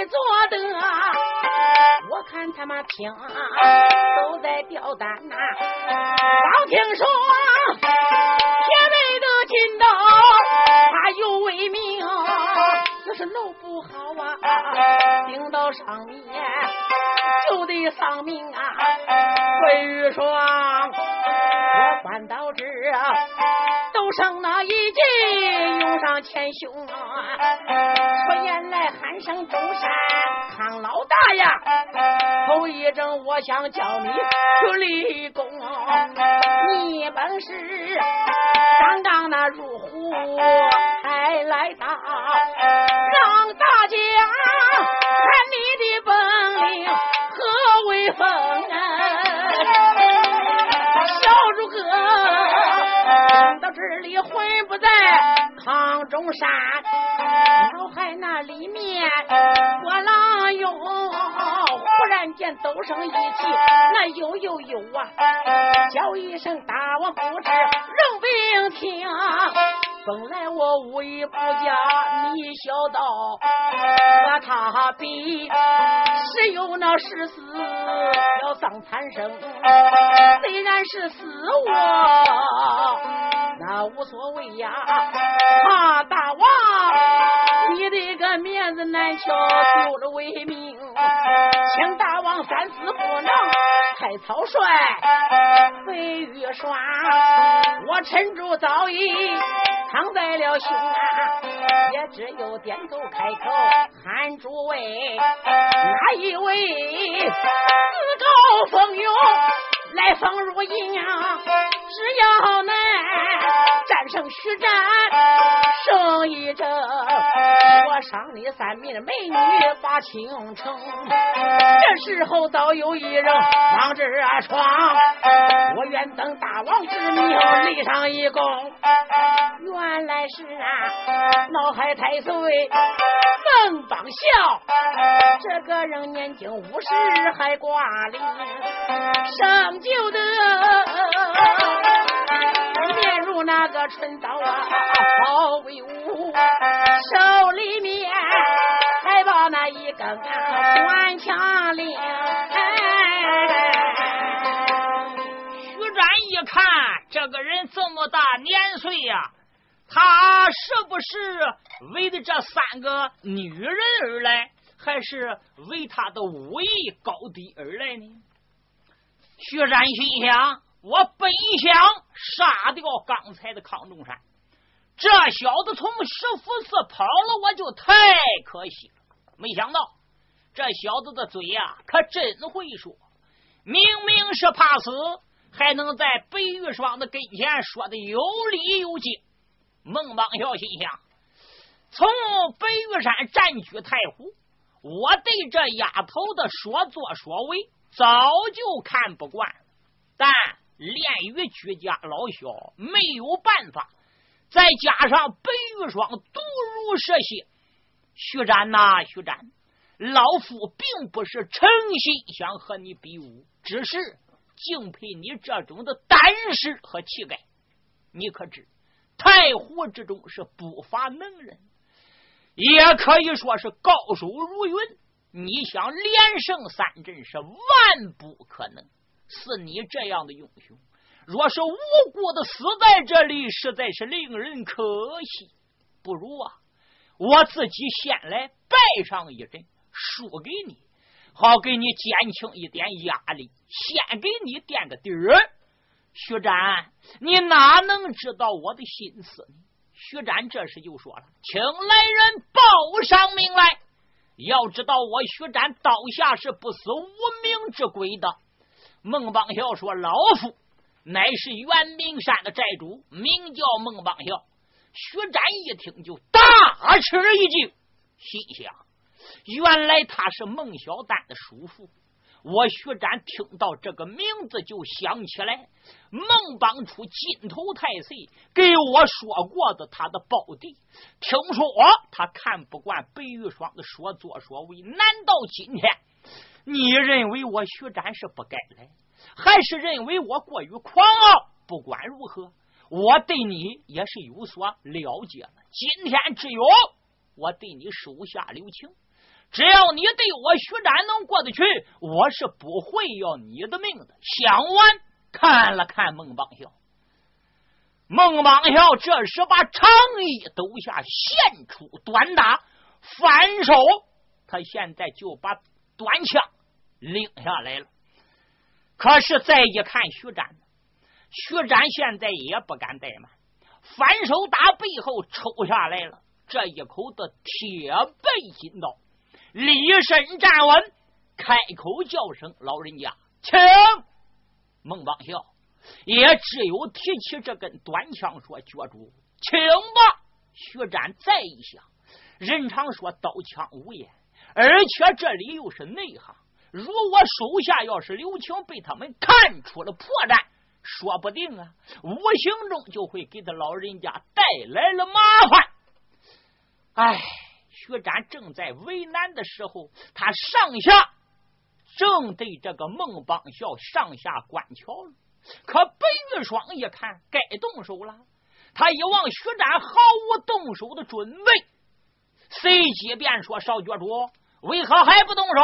在做的，我看他们听都在吊单呐。刚听说铁背的金刀，他有威名，那是弄不好啊，顶到上面就得丧命啊。魏玉霜，我翻到这都剩那一计，涌上前胸。出言来喊声中山康老大呀，头一阵我想叫你去立功，你本是刚刚那入虎才来打，让大家听到这里魂不在康中山，脑海那里面波浪涌，忽然间抖声一起，那呦呦呦啊，叫一声大王不知人兵听。本来我无意不嫁你小道，和他比是有那十四要丧残生，虽然是死我那无所谓呀。啊，大王，你的个面子难瞧，丢了威名，请大王三思不能太草率。飞玉霜，我趁住早已。藏在了胸啊，也只有点头开口喊诸位，哪一位自告奋勇来封入营？只要能战胜徐战，胜一阵，我赏你三名美女把倾城。这时候早有一人往这闯，我愿等大王之命立上一功。原来是啊，脑海太岁孟邦孝，这个人年仅五十还挂零，上就的那个春刀啊，好威武，手里面还把那一根短枪铃。徐展一看，这个人这么大年岁呀。他是不是为的这三个女人而来，还是为他的武艺高低而来呢？徐展心想：我本想杀掉刚才的康中山，这小子从石佛寺跑了，我就太可惜了。没想到这小子的嘴呀，可真会说，明明是怕死，还能在白玉霜的跟前说的有理有节。孟邦孝心想：从白玉山占据太湖，我对这丫头的所作所为早就看不惯了。但恋与居家老小，没有办法。再加上白玉霜毒如蛇蝎，徐展呐，徐展，老夫并不是诚心想和你比武，只是敬佩你这种的胆识和气概。你可知？太湖之中是不乏能人，也可以说是高手如云。你想连胜三阵是万不可能。是你这样的英雄，若是无辜的死在这里，实在是令人可惜。不如啊，我自己先来拜上一阵，输给你，好给你减轻一点压力，先给你垫个底儿。徐展，你哪能知道我的心思呢？徐展这时就说了：“请来人报上名来。要知道我徐展刀下是不死无名之鬼的。”孟邦孝说：“老夫乃是元明山的寨主，名叫孟邦孝。”徐展一听就大吃一惊，心想：原来他是孟小丹的叔父。我徐展听到这个名字，就想起来孟邦初金头太岁给我说过的他的胞弟。听说他看不惯白玉霜的说作所为，难道今天你认为我徐展是不该来，还是认为我过于狂傲？不管如何，我对你也是有所了解了。今天只有我对你手下留情。只要你对我徐展能过得去，我是不会要你的命的。想完，看了看孟邦孝，孟邦孝这时把长衣抖下，现出短打，反手，他现在就把短枪拎下来了。可是再一看徐展，徐展现在也不敢怠慢，反手打背后抽下来了这一口的铁背心刀。立身站稳，开口叫声：“老人家，请。”孟邦孝也只有提起这根短枪说：“角主，请吧。”徐展再一想，人常说刀枪无眼，而且这里又是内行，如果手下要是留情，被他们看出了破绽，说不定啊，无形中就会给他老人家带来了麻烦。哎。徐展正在为难的时候，他上下正对这个孟邦孝上下观瞧了。可白玉霜一看该动手了，他一望徐展毫无动手的准备，随即便说：“少角主，为何还不动手？”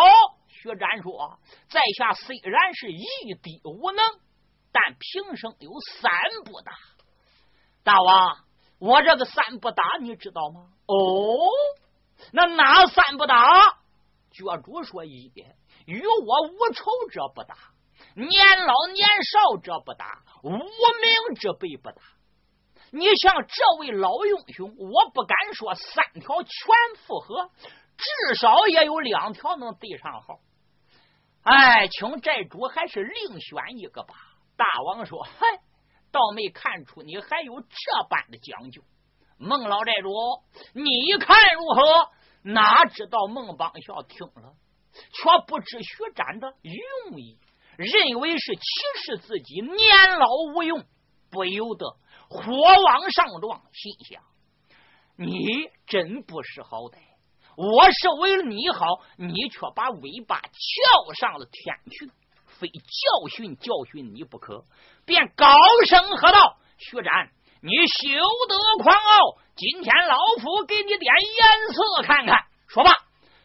徐展说：“在下虽然是一滴无能，但平生有三不打。大王，我这个三不打你知道吗？”哦。那哪三不打？脚主说一遍：与我无仇者不打，年老年少者不打，无名之辈不打。你像这位老英雄，我不敢说三条全符合，至少也有两条能对上号。哎，请寨主还是另选一个吧。大王说：“嗨，倒没看出你还有这般的讲究。”孟老寨主，你看如何？哪知道孟邦孝听了，却不知徐展的用意，认为是歧视自己年老无用，不由得火往上撞，心想：你真不识好歹！我是为了你好，你却把尾巴翘上了天去，非教训教训你不可！便高声喝道：“徐展！”你休得狂傲！今天老夫给你点颜色看看。说罢，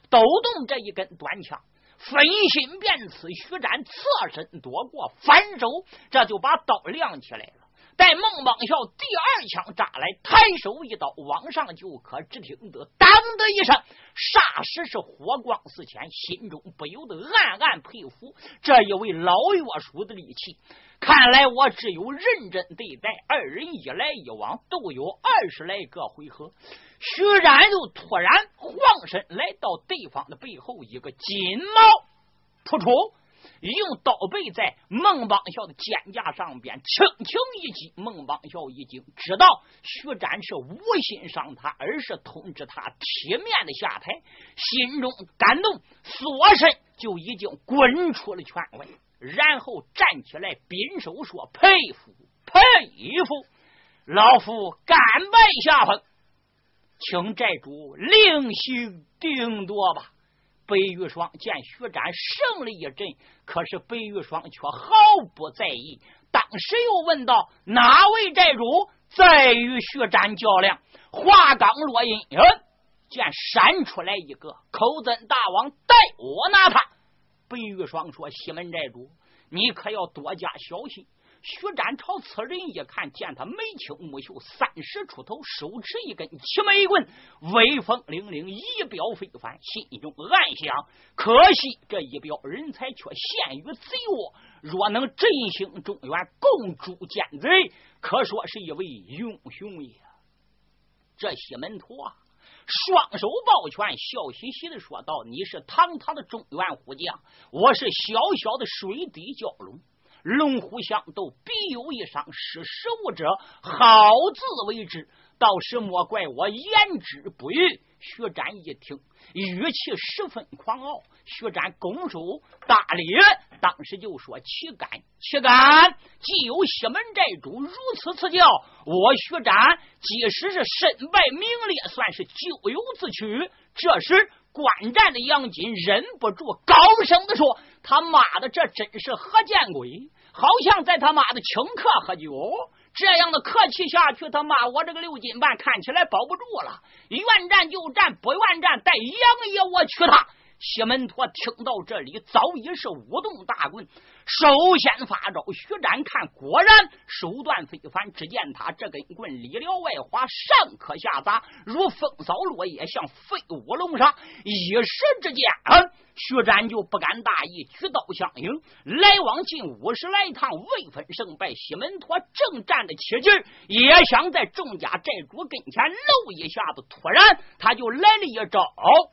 抖动这一根短枪，分心便刺。徐展侧身躲过，反手这就把刀亮起来了。待孟邦孝第二枪扎来，抬手一刀往上就可，只听得当的一声，霎时是火光四溅，心中不由得暗暗佩服这一位老岳叔的力气。看来我只有认真对待。二人一来一往，都有二十来个回合。徐然就突然晃身来到对方的背后，一个金毛扑出，用刀背在孟邦孝的肩胛上边轻轻一击。孟邦孝一惊，知道徐展是无心伤他，而是通知他体面的下台，心中感动，缩身就已经滚出了圈外。然后站起来，宾手说：“佩服，佩服，老夫甘拜下风，请寨主另行定夺吧。”白玉霜见徐展胜了一阵，可是白玉霜却毫不在意，当时又问道：“哪位寨主在与徐展较量？”话刚落音，见闪出来一个，口尊大王带我拿他。白玉霜说：“西门寨主，你可要多加小心。”徐展朝此人一看，见他眉清目秀，三十出头，手持一根七眉棍，威风凛凛，仪表非凡，心中暗想：可惜这一表人才却陷于贼窝，若能振兴中原，共诛奸贼，可说是一位英雄也。这西门徒啊！双手抱拳，笑嘻嘻的说道：“你是堂堂的中原虎将，我是小小的水底蛟龙，龙虎相斗，必有一伤，识时务者好自为之。倒是莫怪我言之不预。”徐展一听，语气十分狂傲。徐展拱手大礼，当时就说：“岂敢，岂敢！既有西门寨主如此赐教，我徐展即使是身败名裂，算是咎由自取。”这时，观战的杨金忍不住高声的说：“他妈的，这真是何见鬼！好像在他妈的请客喝酒。”这样的客气下去，他骂我这个六斤半看起来保不住了。愿战就战，不愿战带杨爷我去他。西门陀听到这里，早已是舞动大棍。首先发招，徐展看，果然手段非凡。只见他这根棍里撩外滑，上可下砸，如风扫落叶，像飞舞龙沙。一时之间，徐展就不敢大意，举刀相迎。来往近五十来趟，未分胜败。西门陀正站得起劲，也想在众家寨主跟前露一下子。突然，他就来了一招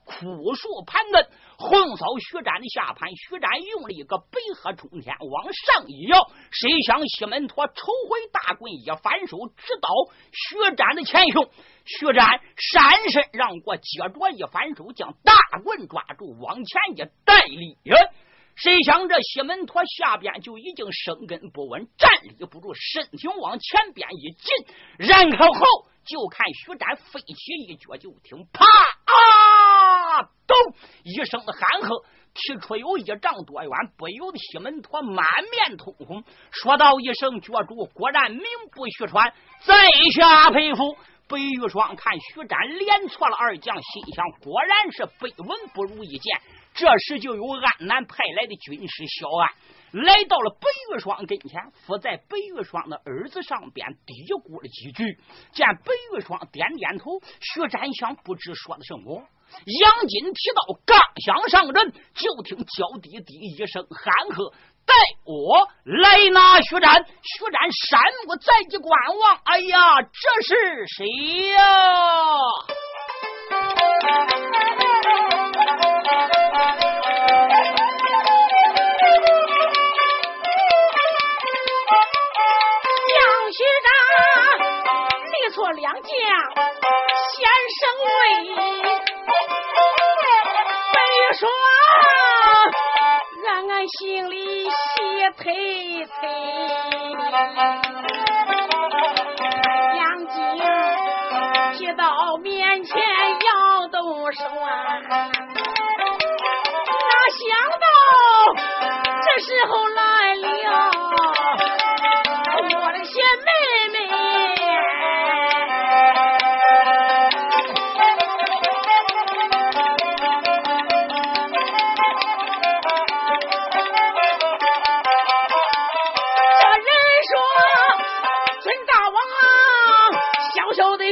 枯树盘根。横扫徐展的下盘，徐展用了一个北河冲天往上一摇，谁想西门陀抽回大棍，一反手直捣徐展的前胸。徐展闪身让过，接着一反手将大棍抓住，往前一带力。谁想这西门陀下边就已经生根不稳，站立不住，身体往前边一进，然后就看徐展飞起一脚，就听啪啊，咚一声的喊喝，提出有一丈多远，不由得西门陀满面通红，说道一声：“角主果然名不虚传，在下佩服。”白玉霜看徐展连错了二将，心想果然是非闻不如一见。这时就有安南派来的军师小安来到了白玉霜跟前，伏在白玉霜的儿子上边嘀咕了几句。见白玉霜点点头，徐展想不知说的什么。杨金提刀刚想上阵，就听娇滴滴一声喊喝。带我来拿徐展，徐展山目在即观望。哎呀，这是谁呀？力挫两将，先生威，被说。俺俺心里喜忒忒，杨金提到面前要动手啊，哪想到这时候来了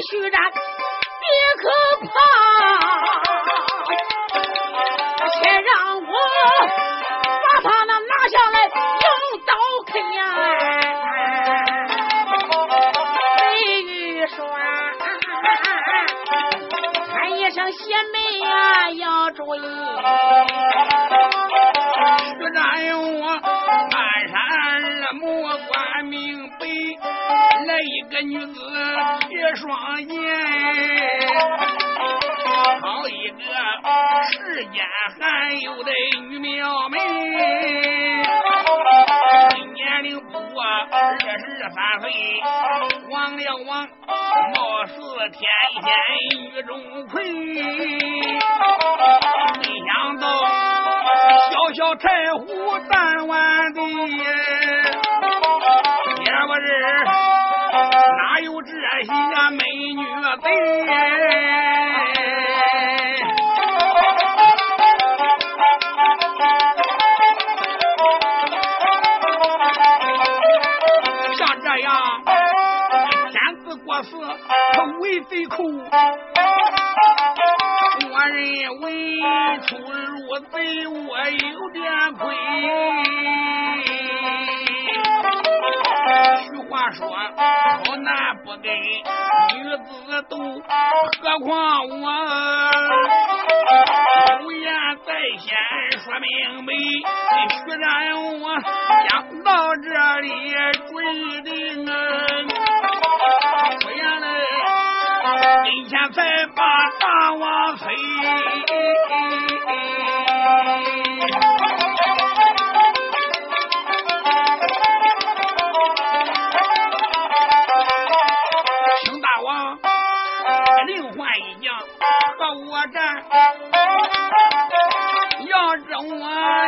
徐然，别可怕，且让我把他那拿下来，用刀砍呀！白玉霜，喊一声贤妹呀，要注意。徐战我半山二魔关明白，来一个女子。别说好一个世间罕有的女妙妹，年龄不过二十三岁，望了望，貌似天仙玉钟馗，没想到小小柴胡弹丸的，些美女的？像这样天子过世，为贼苦，我认为出入贼窝有点亏。俗话说，好男不跟女子斗，何况我有言在先，说明白。虽然我讲到这里，准定出言来跟前再把大王催要这我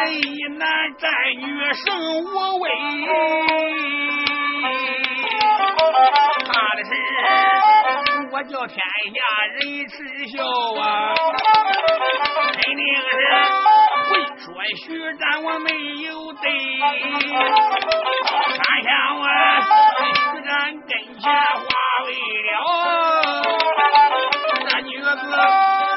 一男战女胜无畏，怕的是我叫天下人耻笑啊！肯定是会说徐战我没有对，看下我徐战跟前化为了那女子。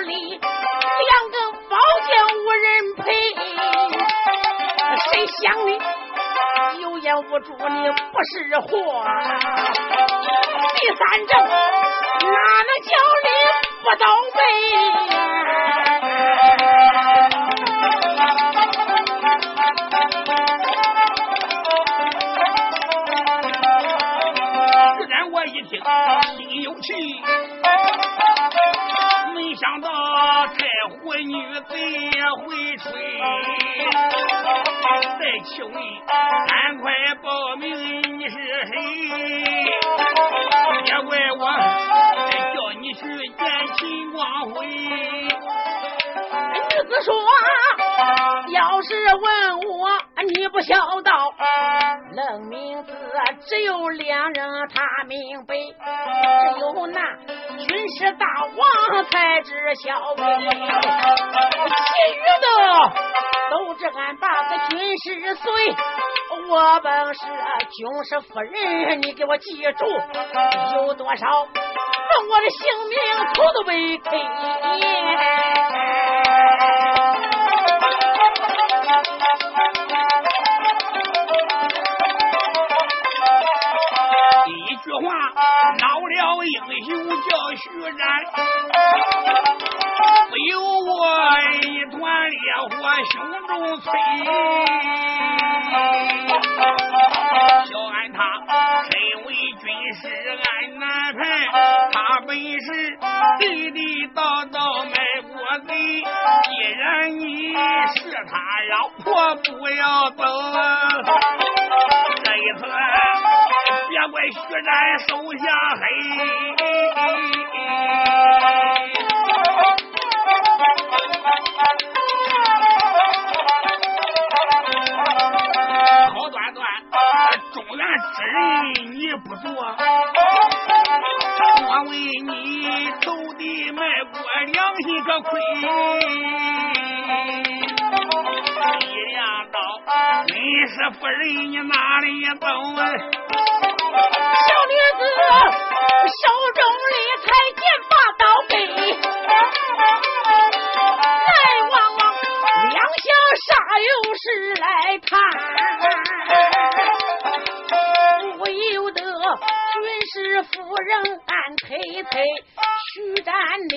里两个宝剑无人陪，谁想你有眼无珠，你不是货。第三证哪能叫你不倒霉？心有气，湖女子也会吹。再求你赶快报名，你是谁？别怪我叫你去见秦光辉。女子说：“要是问我，不孝道。”愣名字只有两人，他明白，只有那军师大王才知晓。其余的都知俺把个军师随，我本是军师夫人，你给我记住，有多少我的性命头都被开。英雄叫徐展，不由我一团烈火胸中催。小安他身为军师，俺难排。他本是地地道道卖国贼。既然你是他老婆，不要走。这一次。怪徐展手下黑，好端端中原之人你不做，我为你走地卖国，良心个亏。一两刀，你是夫人，你哪里走？小女子手中里才剑把刀给，来往往两相煞有事来谈，不由得军师夫人暗推推，徐战的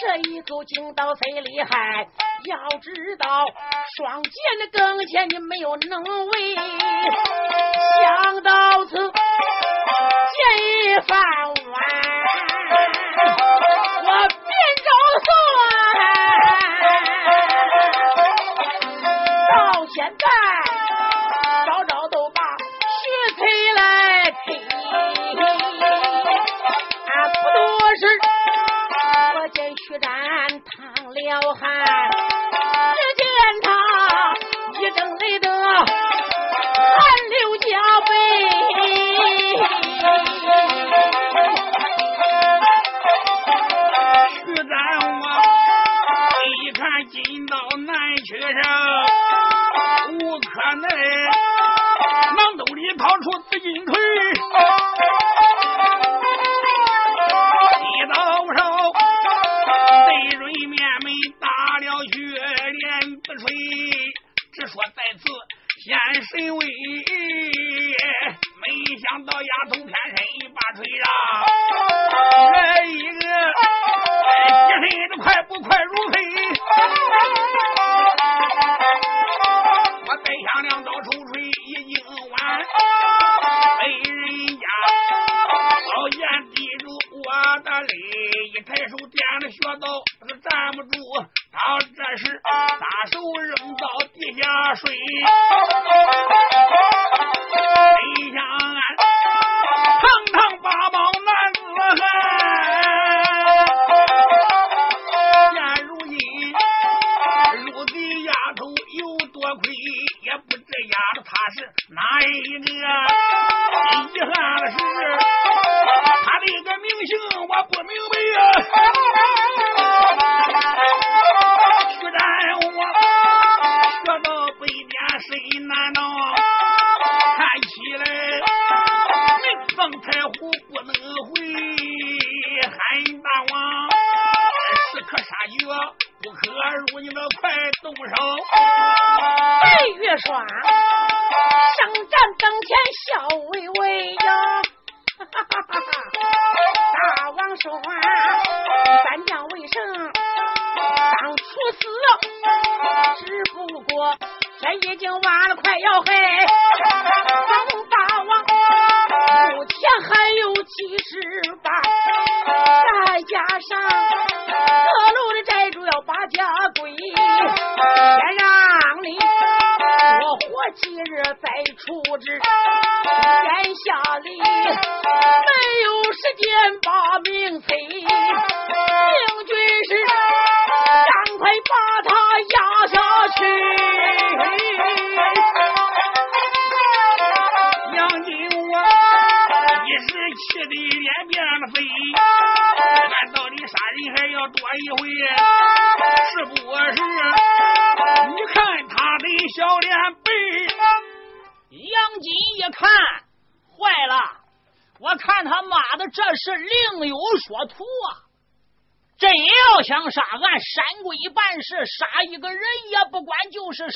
这一口劲道贼厉害，要知道双剑的跟前你没有能为，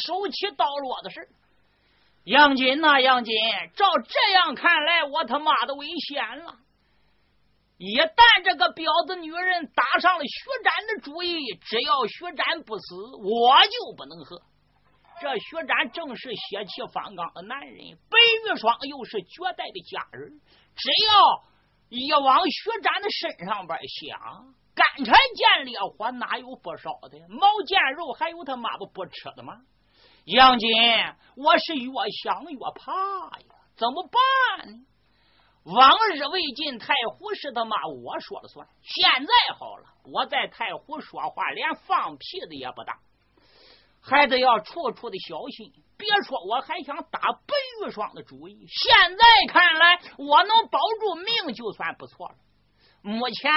手起刀落的事。杨金呐，杨金，照这样看来，我他妈的危险了！一旦这个婊子女人打上了徐展的主意，只要徐展不死，我就不能喝。这薛展正是血气方刚的男人，白玉霜又是绝代的佳人。只要一往薛展的身上边想，干柴见烈火，哪有不烧的？毛见肉，还有他妈不不吃的吗？杨金，我是越想越怕呀，怎么办呢？往日为晋太湖是他妈我说了算，现在好了，我在太湖说话连放屁的也不当。还得要处处的小心，别说我还想打白玉霜的主意。现在看来，我能保住命就算不错了。目前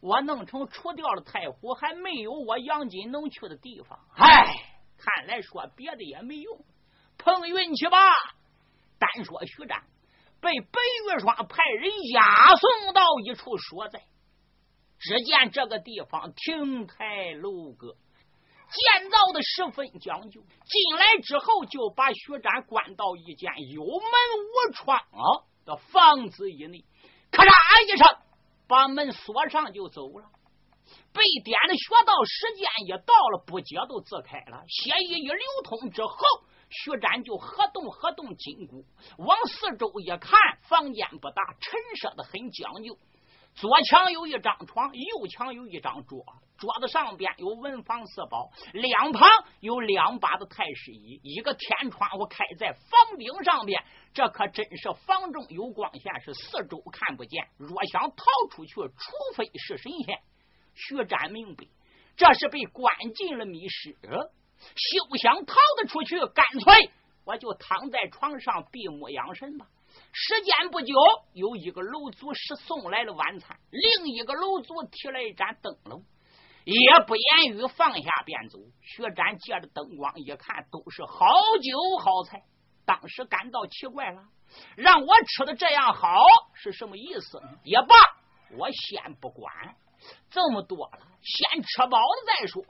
我弄成除掉了太湖，还没有我杨金能去的地方。唉，看来说别的也没用，碰运气吧。单说徐展被白玉霜派人押送到一处所在，只见这个地方亭台楼阁。建造的十分讲究，进来之后就把徐展关到一间有门无窗的房子以内，咔嚓一声把门锁上就走了。被点的穴道时间也到了，不接都自开了。血液一流通之后，徐展就合动合动筋骨，往四周一看，房间不大，陈设的很讲究。左墙有一张床，右墙有一张桌，桌子上边有文房四宝，两旁有两把的太师椅，一个天窗户开在房顶上边，这可真是房中有光线，是四周看不见。若想逃出去，除非是神仙。徐展明白，这是被关进了密室，休想逃得出去，干脆我就躺在床上闭目养神吧。时间不久，有一个楼族是送来了晚餐，另一个楼族提了一盏灯笼，也不言语，放下便走。薛展借着灯光一看，都是好酒好菜，当时感到奇怪了，让我吃的这样好是什么意思呢？也罢，我先不管这么多了，先吃饱了再说。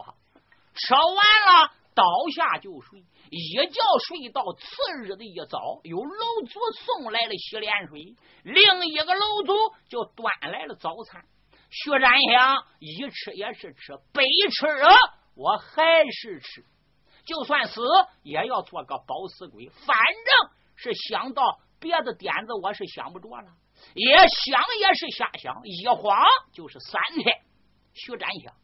吃完了，倒下就睡。一觉睡到次日的一早，有楼主送来了洗脸水，另一个楼主就端来了早餐。薛占祥，一吃也是吃，白吃我还是吃，就算死也要做个饱死鬼。反正是想到别的点子我是想不着了，也想也是瞎想，一晃就是三天。徐展想，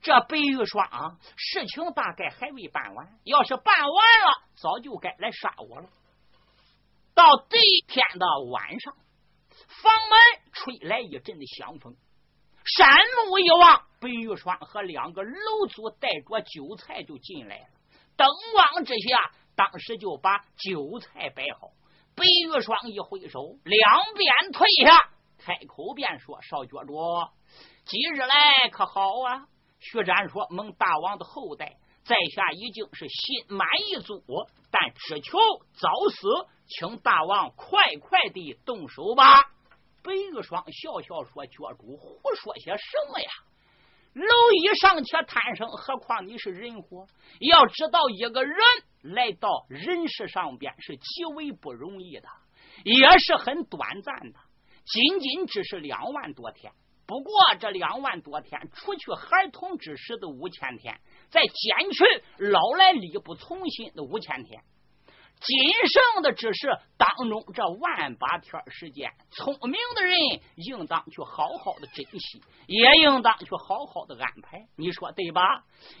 这白玉霜事情大概还未办完，要是办完了，早就该来杀我了。到第一天的晚上，房门吹来一阵的香风，山路一望，白玉霜和两个楼主带着酒菜就进来了。灯光之下，当时就把酒菜摆好。白玉霜一挥手，两边退下，开口便说：“少觉主，今日来可好啊？”徐展说：“蒙大王的厚待，在下已经是心满意足，但只求早死，请大王快快的动手吧。”白玉霜笑笑说：“觉主胡说些什么呀？”蝼蚁尚且贪生，何况你是人活？要知道，一个人来到人世上边是极为不容易的，也是很短暂的，仅仅只是两万多天。不过这两万多天，除去孩童之时的五千天，再减去老来力不从心的五千天。仅剩的只是当中这万把天时间，聪明的人应当去好好的珍惜，也应当去好好的安排。你说对吧？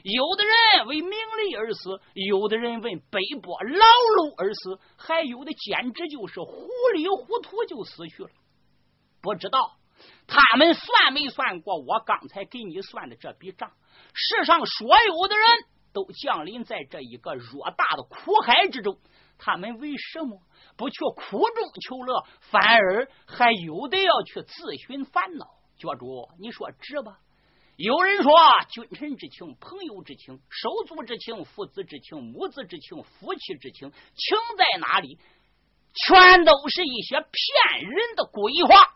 有的人为名利而死，有的人为奔波劳碌而死，还有的简直就是糊里糊涂就死去了。不知道他们算没算过我刚才给你算的这笔账？世上所有的人都降临在这一个偌大的苦海之中。他们为什么不去苦中求乐，反而还有的要去自寻烦恼？教主，你说值吧？有人说，君臣之情、朋友之情、手足之情、父子之情、母子之情、夫妻之情，情在哪里？全都是一些骗人的鬼话。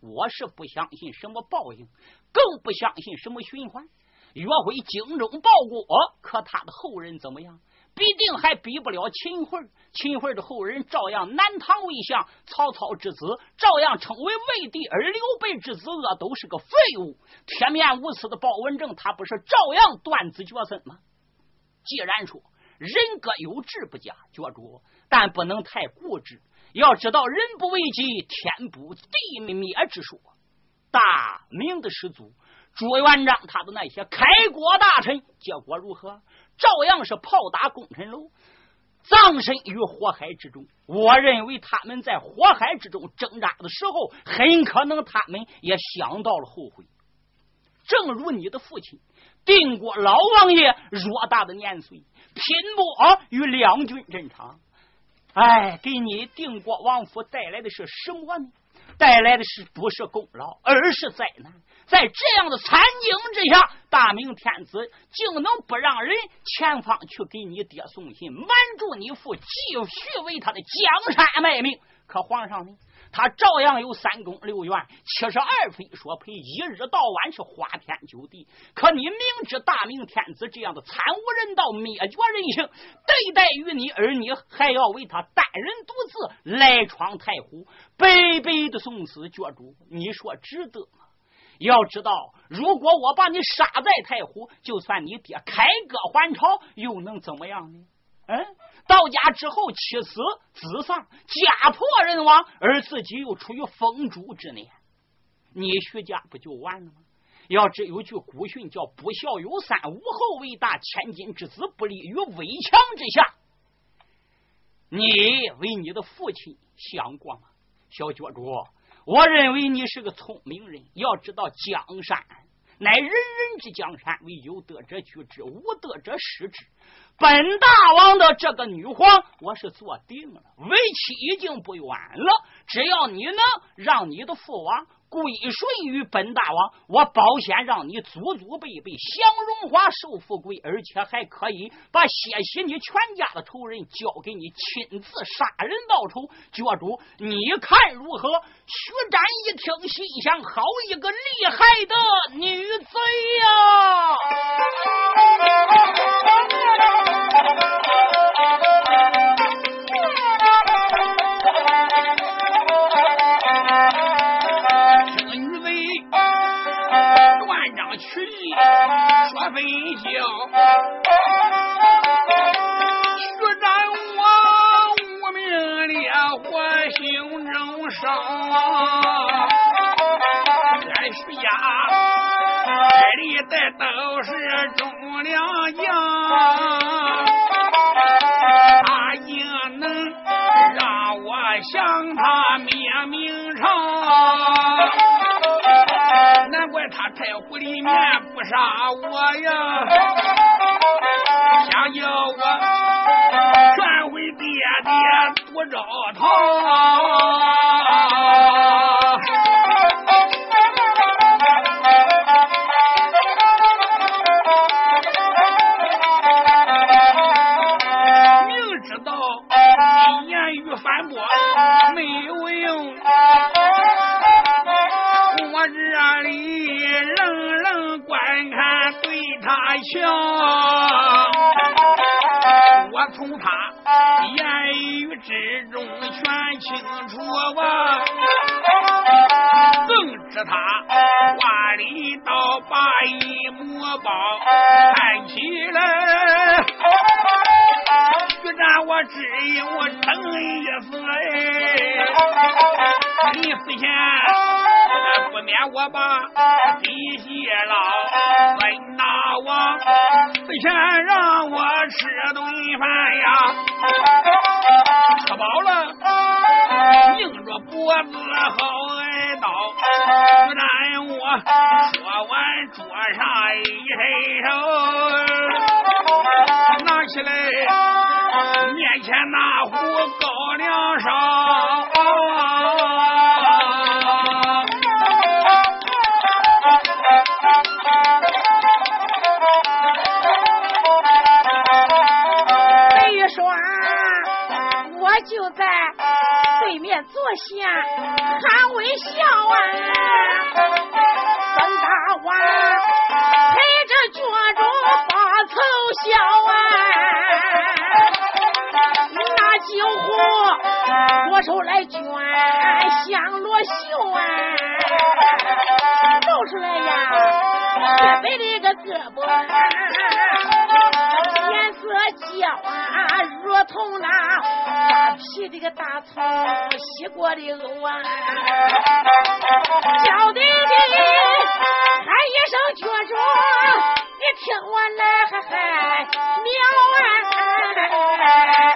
我是不相信什么报应，更不相信什么循环。岳飞精忠报国，可他的后人怎么样？必定还比不了秦桧，秦桧的后人照样南唐魏相，曹操之子照样称为魏帝，而刘备之子恶都是个废物。铁面无私的包文正，他不是照样断子绝孙吗？既然说人各有志不假，角主，但不能太固执。要知道人不为己，天不地灭之说。大明的始祖朱元璋，他的那些开国大臣，结果如何？照样是炮打功臣楼，葬身于火海之中。我认为他们在火海之中挣扎的时候，很可能他们也想到了后悔。正如你的父亲定国老王爷偌大的年岁，拼搏于两军阵场，哎，给你定国王府带来的是什么呢？带来的是不是功劳，而是灾难。在这样的惨境之下，大明天子竟能不让人前方去给你爹送信，瞒住你父，继续为他的江山卖命。可皇上呢？他照样有三宫六院，七十二妃说陪，一日到晚是花天酒地。可你明知大明天子这样的惨无人道、灭绝人性，对待于你儿女，还要为他单人独自来闯太湖，白白的送死绝主，你说值得吗？要知道，如果我把你杀在太湖，就算你爹开歌还朝，又能怎么样呢？嗯，到家之后，妻死子丧，家破人亡，而自己又处于封主之年，你徐家不就完了吗？要知有句古训叫“不孝有三，无后为大，千金之子不立于危墙之下”。你为你的父亲想过吗，小脚主？我认为你是个聪明人，要知道江山乃人人之江山，为有德者居之，无德者失之。本大王的这个女皇，我是做定了，为期已经不远了。只要你能让你的父王。归顺于本大王，我保险让你祖祖辈辈享荣华受富贵，而且还可以把血洗你全家的仇人交给你亲自杀人报仇。教主，你看如何？徐展一听，心想：好一个厉害的女贼呀！说分晓，徐展我无名烈火生，俺徐家历代都是忠良将，他竟能让我向他灭明朝，难怪他太湖里面不杀我呀，想叫我转回爹爹不招堂。清楚吧，更知他万里倒把一母包看起来。徐战我只有真意思哎，临死前不免我把底细唠，问那我。死前让我吃顿饭呀，吃饱了硬着脖子好挨刀。徐战我说完桌上一伸手，拿起来。面前那壶高粱烧，坐下，含微笑啊，孙大娃陪着脚中发愁笑啊。拿酒壶，左手来卷香罗袖啊，露出来呀，洁白的一个胳膊，从那发皮的个大葱，洗过的藕啊，娇滴滴喊一声脚中，你听我来嗨嗨妙啊！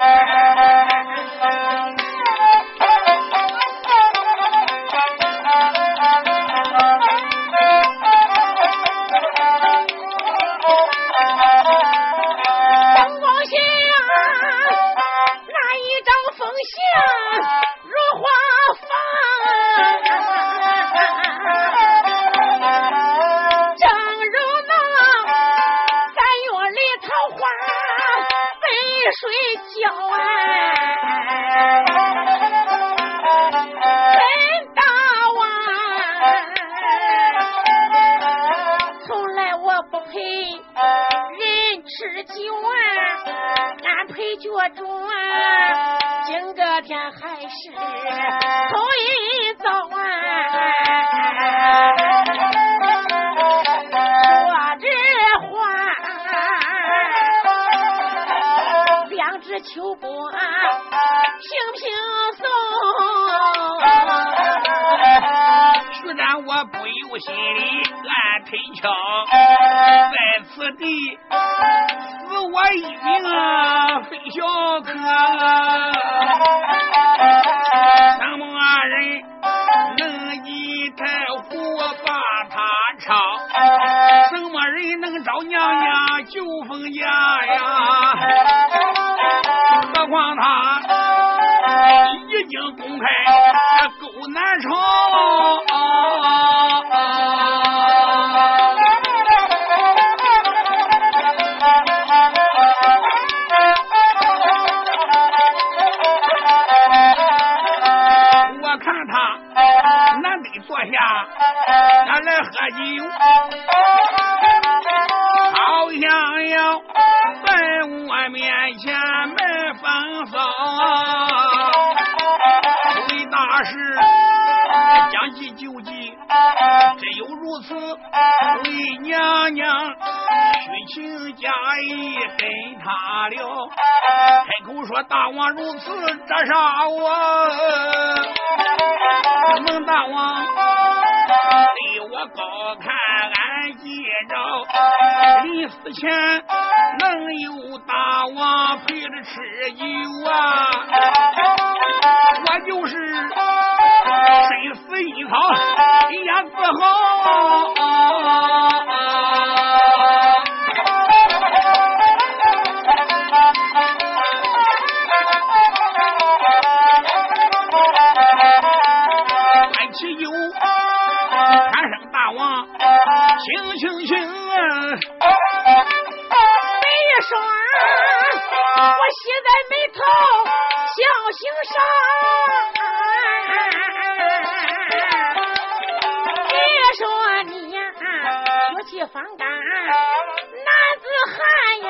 心里暗推敲，在此地死我一命啊，非小可。什么人能一台火把他抄？什么人能找娘娘大王如此，折杀我，蒙大王对我高看，俺几招，临死前能有大王陪着吃酒啊，我喜在眉头，笑心上。别说你呀，血气方刚，男子汉呀。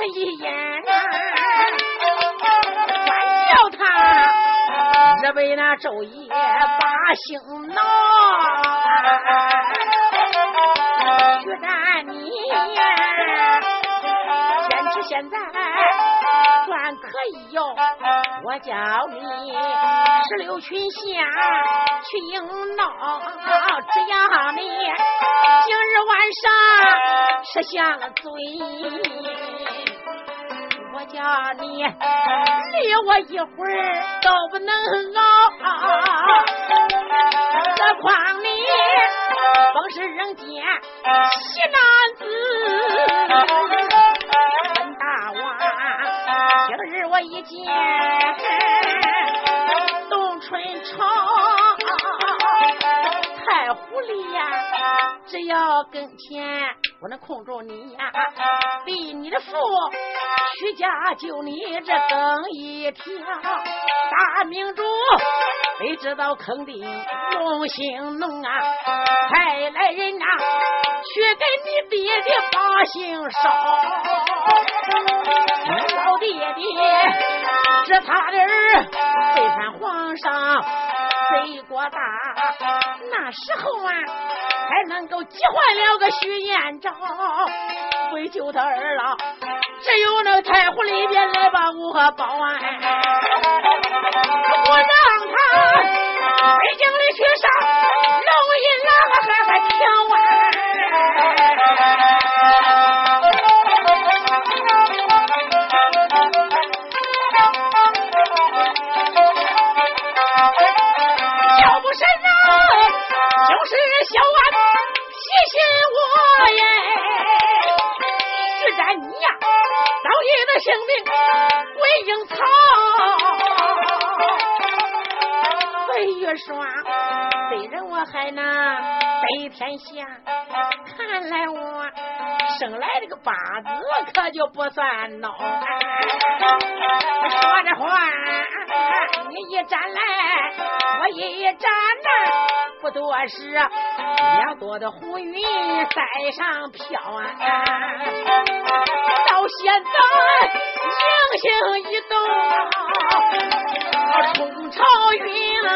了一眼，管叫他日为那昼夜把心恼。徐然你坚持现在算可以哟，我叫你石榴裙下去应闹，只要你今日晚上吃下了嘴。你离我一会儿都不能熬，何况你本是人间奇男子，本大王今日我一见冬春朝，太狐狸呀，只要跟前我能控住你呀，立你的父。徐家就你这更一条，大明主谁知道坑的龙兴浓啊，派来人呐去给你爹爹把刑烧。老爹爹是他的儿，背叛皇上，罪过大。那时候啊，还能够急坏了个徐彦昭，为救他二老。只有那太湖里边来把我保安，我让他北京里去上龙银郎还还挑完。要你的性命为英草，飞玉霜，虽然我还能飞天下，看来我生来这个八字可就不算孬。说着话，你一站来，我一站那，不多时，两朵的红云在上飘啊。到现在，星星一动，冲朝云啊！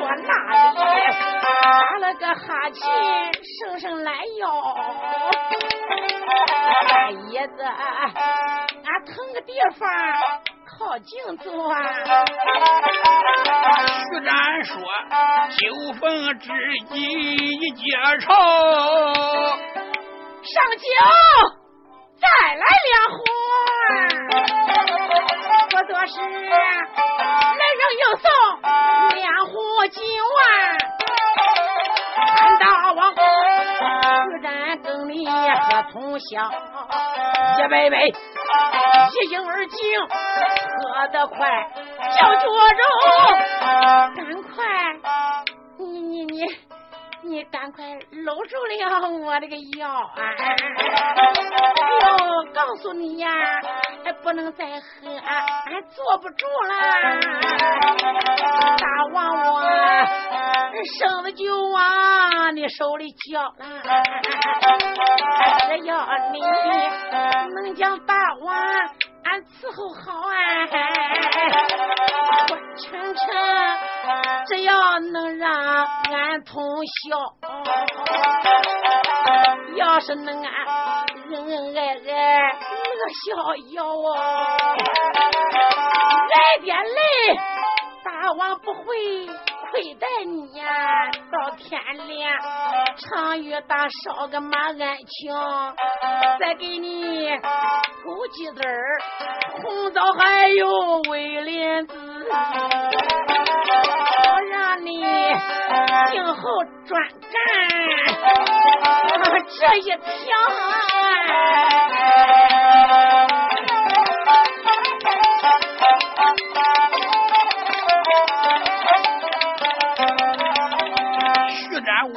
我那里打了个哈欠，声声来哟。叶子，俺腾个地方靠近坐。徐然说：“酒逢知己一结愁。”上酒。喝通宵，一杯杯一饮而尽，喝得快，叫脚肉，赶快，你你你。你赶快搂住了我的个腰啊！哎呦，告诉你呀，不能再喝，俺坐不住了。大王我生的就往你手里交了，只要你能将大王俺伺候好啊，我成成，只要能让俺通宵，要是能俺恩恩爱爱乐逍遥哦，来点来，大王不会。亏待你呀，到天亮，长月大烧个马鞍墙，再给你枸杞子、红枣还有威廉子，我让你今后专干这一条。徐展我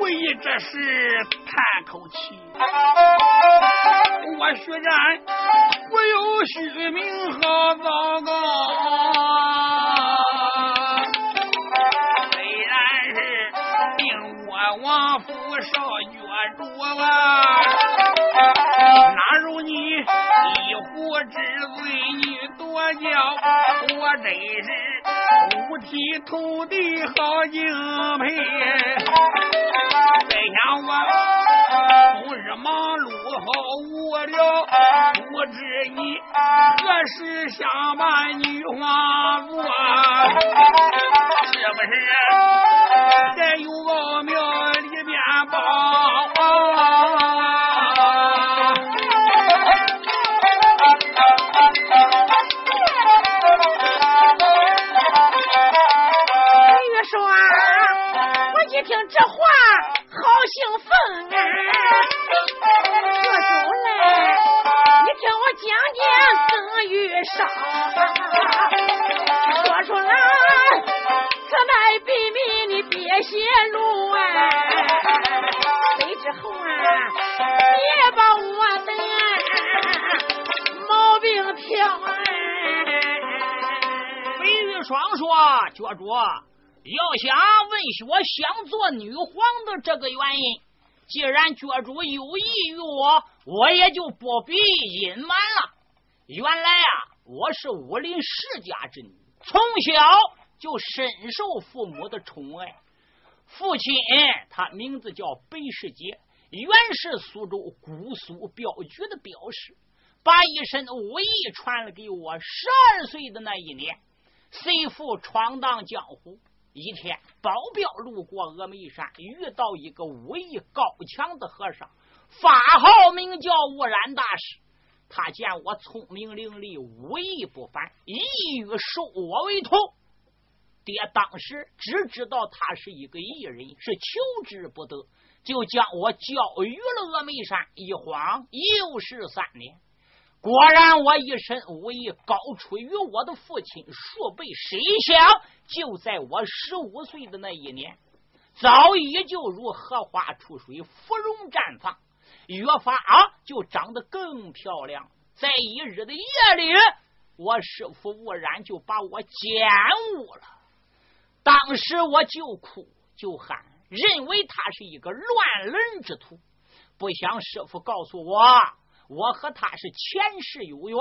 为这事叹口气。我徐展我有虚名和糟糕虽然是令我王府受约束真是五体投地好敬佩。想我终日忙碌好无聊，不知你何时想把女皇做？是不是再有奥庙说主要想问我想做女皇的这个原因，既然教主有意于我，我也就不必隐瞒了。原来啊，我是武林世家之女，从小就深受父母的宠爱。父亲他名字叫白世杰，原是苏州姑苏镖局的镖师，把一身武艺传了给我。十二岁的那一年。随父闯荡江湖，一天保镖路过峨眉山，遇到一个武艺高强的和尚，法号名叫悟然大师。他见我聪明伶俐，武艺不凡，意欲收我为徒。爹当时只知道他是一个艺人，是求之不得，就将我教育了峨眉山。一晃又是三年。果然，我一身武艺高出于我的父亲数倍。谁想，就在我十五岁的那一年，早已就如荷花出水，芙蓉绽放，越发啊就长得更漂亮。在一日的夜里，我师傅悟然就把我奸污了。当时我就哭就喊，认为他是一个乱伦之徒。不想师傅告诉我。我和他是前世有缘，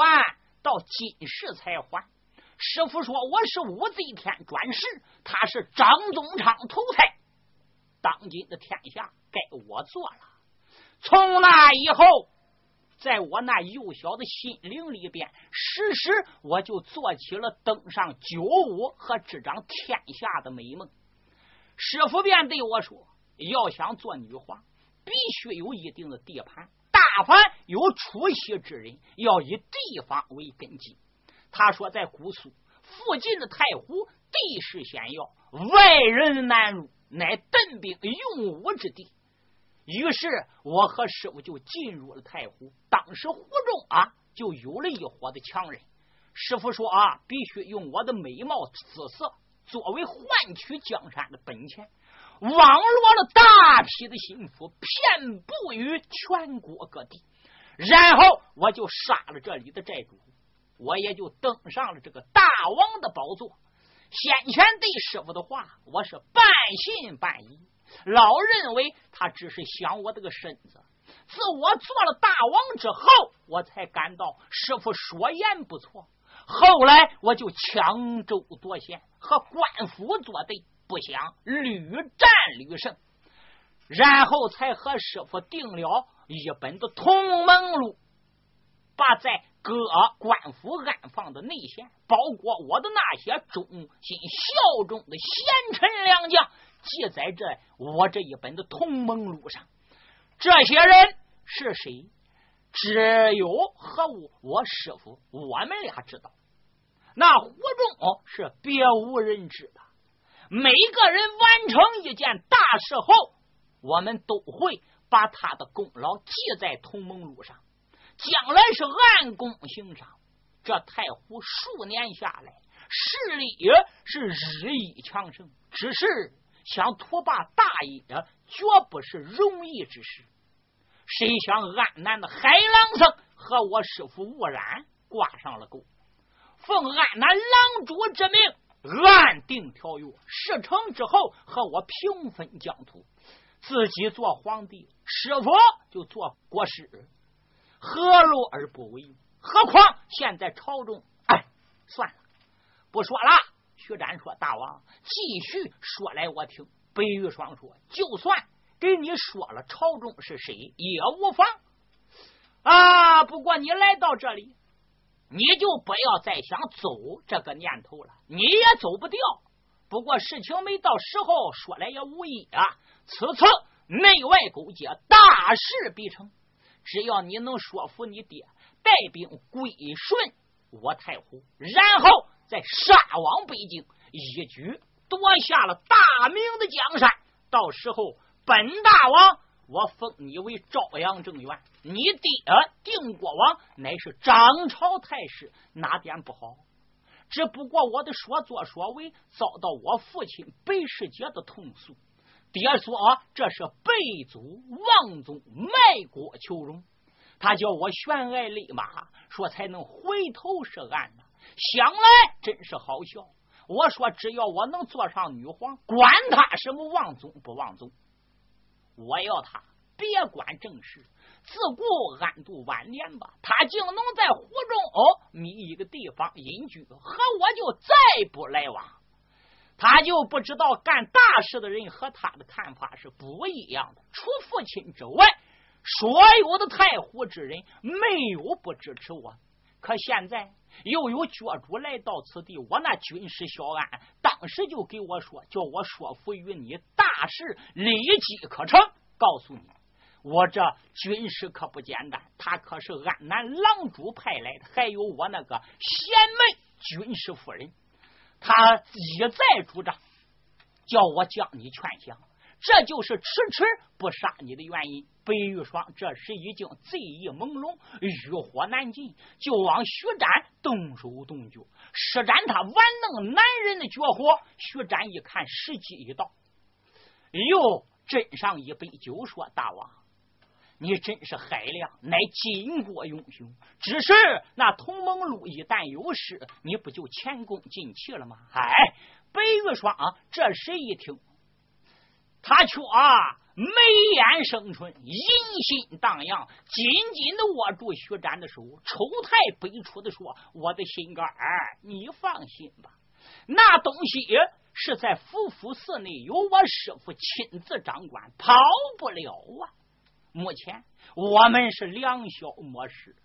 到今世才还。师傅说我是武贼天转世，他是张宗昌投胎。当今的天下该我做了。从那以后，在我那幼小的心灵里边，时时我就做起了登上九五和执掌天下的美梦。师傅便对我说：“要想做女皇，必须有一定的地盘。”凡有出息之人，要以地方为根基。他说，在姑苏附近的太湖地势险要，外人难入，乃邓兵用武之地。于是，我和师傅就进入了太湖。当时湖中啊，就有了一伙的强人。师傅说啊，必须用我的美貌姿色作为换取江山的本钱。网罗了大批的心腹，遍布于全国各地。然后我就杀了这里的寨主，我也就登上了这个大王的宝座。先前对师傅的话，我是半信半疑，老认为他只是想我这个身子。自我做了大王之后，我才感到师傅说言不错。后来我就抢州夺县，和官府作对，不想屡战屡胜，然后才和师傅定了一本的同盟录，把在各官府安放的内线，包括我的那些忠心效忠的贤臣良将，记载在我这一本的同盟录上。这些人是谁？只有和我我师傅我们俩知道。那胡忠是别无人知的。每个人完成一件大事后，我们都会把他的功劳记在同盟录上，将来是按功行赏。这太湖数年下来，势力是日益强盛，只是想图霸大业，绝不是容易之事。谁想安南的海狼僧和我师傅吴然挂上了钩。奉安南狼主之命，暗定条约，事成之后和我平分疆土，自己做皇帝，师傅就做国师，何乐而不为？何况现在朝中，哎，算了，不说了。徐展说：“大王，继续说来我听。”白玉霜说：“就算给你说了朝中是谁也无妨啊。不过你来到这里。”你就不要再想走这个念头了，你也走不掉。不过事情没到时候，说来也无益啊。此次内外勾结，大事必成。只要你能说服你爹，带兵归顺我太湖，然后再杀往北京，一举夺下了大明的江山。到时候，本大王。我封你为朝阳正元，你爹定国王乃是张朝太师，哪点不好？只不过我的所作所为遭到我父亲白世杰的痛诉，爹说这是背祖忘宗、卖国求荣，他叫我悬崖勒马，说才能回头是岸呢。想来真是好笑。我说只要我能坐上女皇，管他什么忘宗不忘宗。我要他别管政事，自顾安度晚年吧。他竟能在湖中觅一个地方隐居，和我就再不来往。他就不知道干大事的人和他的看法是不一样的。除父亲之外，所有的太湖之人没有不支持我。可现在又有角主来到此地，我那军师小安当时就给我说，叫我说服于你，大事立即可成。告诉你，我这军师可不简单，他可是安南狼主派来的，还有我那个贤妹军师夫人，他一再主张叫我将你劝降。这就是迟迟不杀你的原因。白玉霜这时已经醉意朦胧，欲火难禁，就往徐展动手动脚，施展他玩弄男人的绝活。徐展一看时机已到，又斟上一杯酒，说：“大王，你真是海量，乃巾帼英雄。只是那同盟路一旦有失，你不就前功尽弃了吗？”哎，白玉霜这时一听。他却啊眉眼生春，淫心荡漾，紧紧的握住徐展的手，丑态悲楚的说：“我的心肝儿，你放心吧，那东西是在福福寺内，有我师傅亲自掌管，跑不了啊。目前我们是两小模式，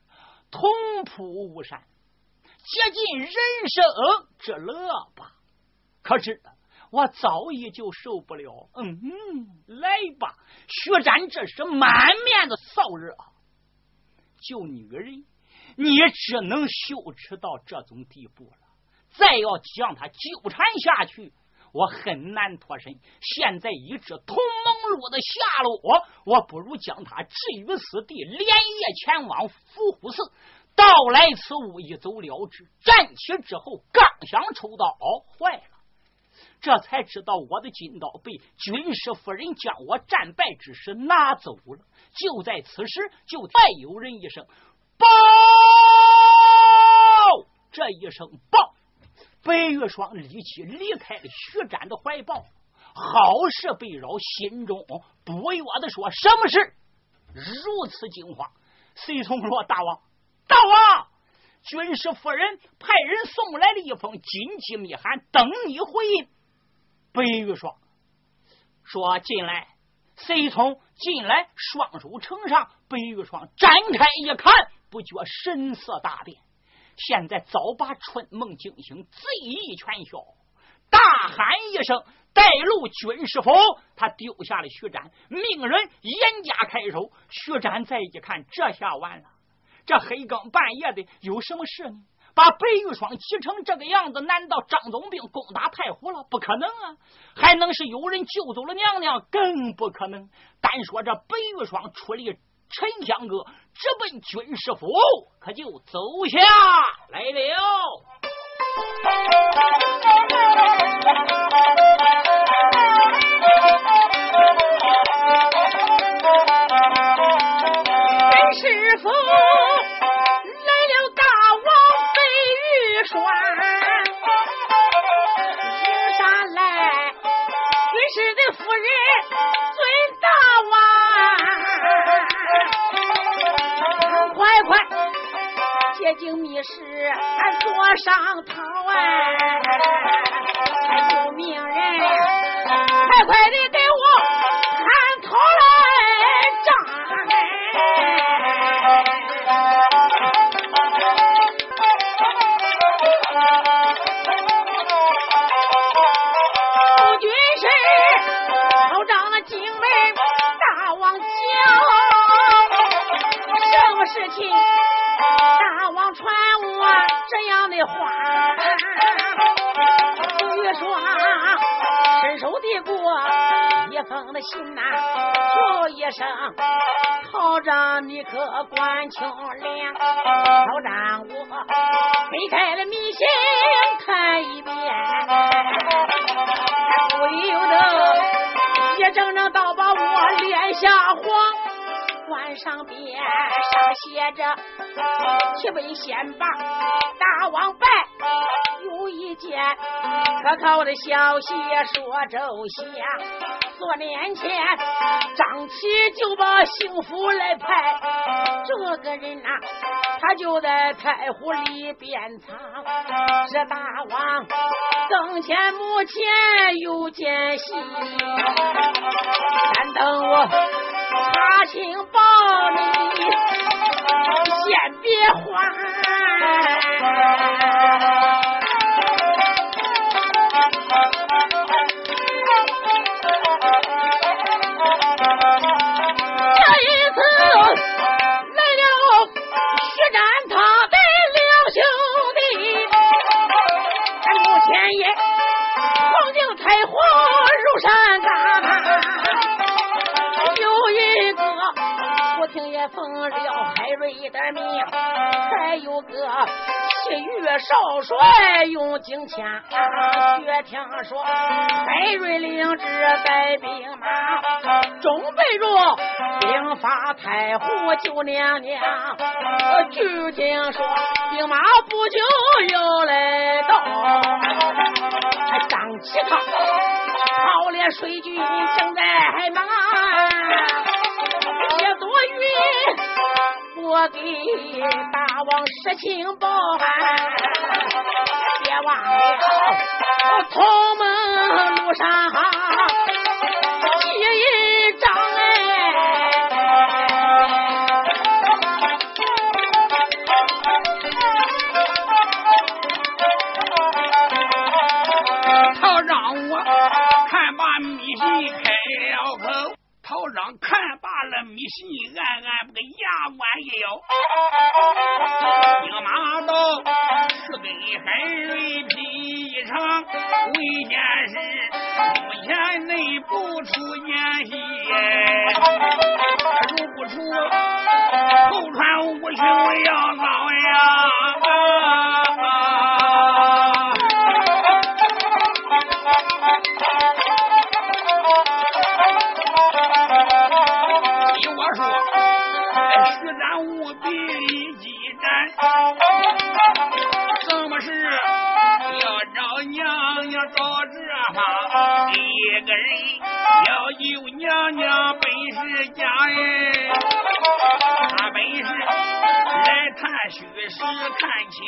同仆无山，竭尽人生之乐吧。可是。”我早已就受不了，嗯，来吧，薛展，这是满面的燥热。就女人，你只能羞耻到这种地步了。再要将他纠缠下去，我很难脱身。现在已知同盟路的下落，我不如将他置于死地，连夜前往伏虎寺，到来此物，一走了之。站起之后，刚想抽刀，坏了。这才知道我的金刀被军师夫人将我战败之时拿走了。就在此时，就再有人一声“报”，这一声“报”，白玉霜立即离开了徐展的怀抱，好事被扰，心中不悦的说：“什么事如此惊慌？”随从说：“大王，大王。”军师夫人派人送来了一封紧急密函，等你回应。白玉霜说：“进来。”随从进来，双手呈上。白玉霜展开一看，不觉神色大变。现在早把春梦惊醒，醉意全消，大喊一声：“带路军师府！”他丢下了徐展，命人严加看守。徐展再一看，这下完了。这黑更半夜的有什么事呢？把白玉霜气成这个样子，难道张总兵攻打太湖了？不可能啊！还能是有人救走了娘娘？更不可能。单说这白玉霜出离沉香阁，直奔军师府，可就走下来了。军师府。双迎上来，军师的夫人尊大王，快快接进密室，坐上堂哎，救命人，快快的给事情，大王传我这样的话，据说伸手递过一封的信呐，叫一声曹长，你可关清脸？曹长，我推开了密信看一遍，不由得一整整倒把我脸下黄。官上边上写着“七杯先把大王拜”，有一件可靠的消息说周详。多年前，张启就把幸福来派，这个人呐，他就在太湖里边藏。这大王更前目前有奸细，但等我查清报你，先别慌。的命，还有个西域少帅用金钱，却听说海瑞领旨带兵马，准备着兵发太湖救娘娘。据听说兵马不久要来到，张启康操练水军正在忙，叶多云。我给大王实情报，别忘了同门路上记一长看罢了密信，暗暗把个牙关一咬。兵马到是给海瑞批一场危险事，目前内部出奸细，出不出后传无情要要有娘娘本是家哎，他本是来探虚实看清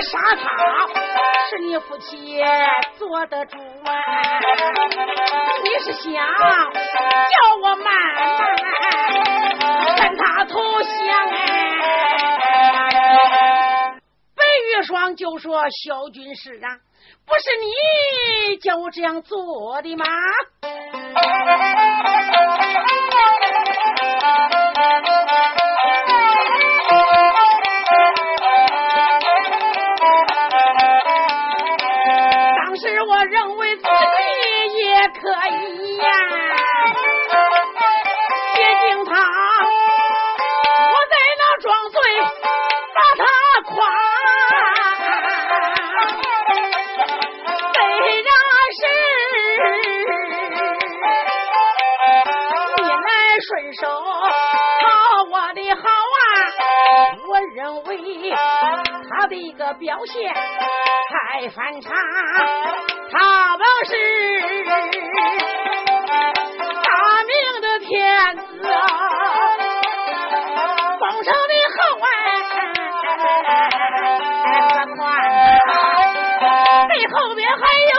杀他是你夫妻做得主啊，你是想叫我慢慢跟他投降哎？白玉霜就说：“小军师啊。”不是你叫我这样做的吗？表现太反常，他本是大明的天子，封城的后哎，何况背后边还有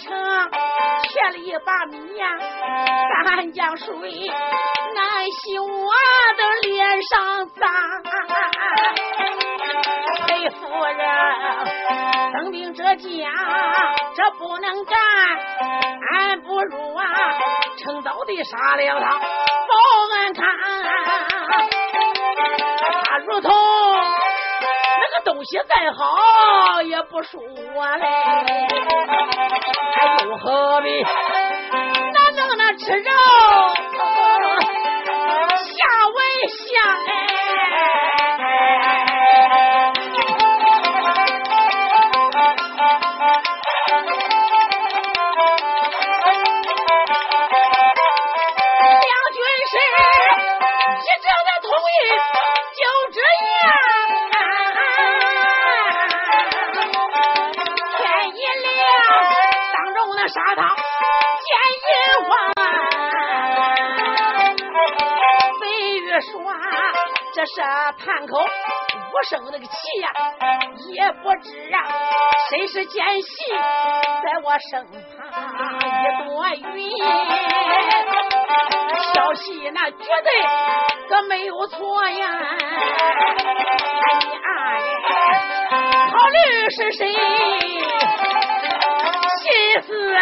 成缺了一把米呀，三江水俺洗我的脸上脏。裴夫人生病这家，这不能干，俺不如啊，趁早的杀了他，保安看，他如同那个东西再好，也不输我嘞，又何必哪能那吃肉下为香哎？见银花，飞玉刷，这是盘口无声那个气呀，也不知啊，谁是奸细在我身旁一朵云，消息那绝对可没有错呀，你二考虑是谁？心死了。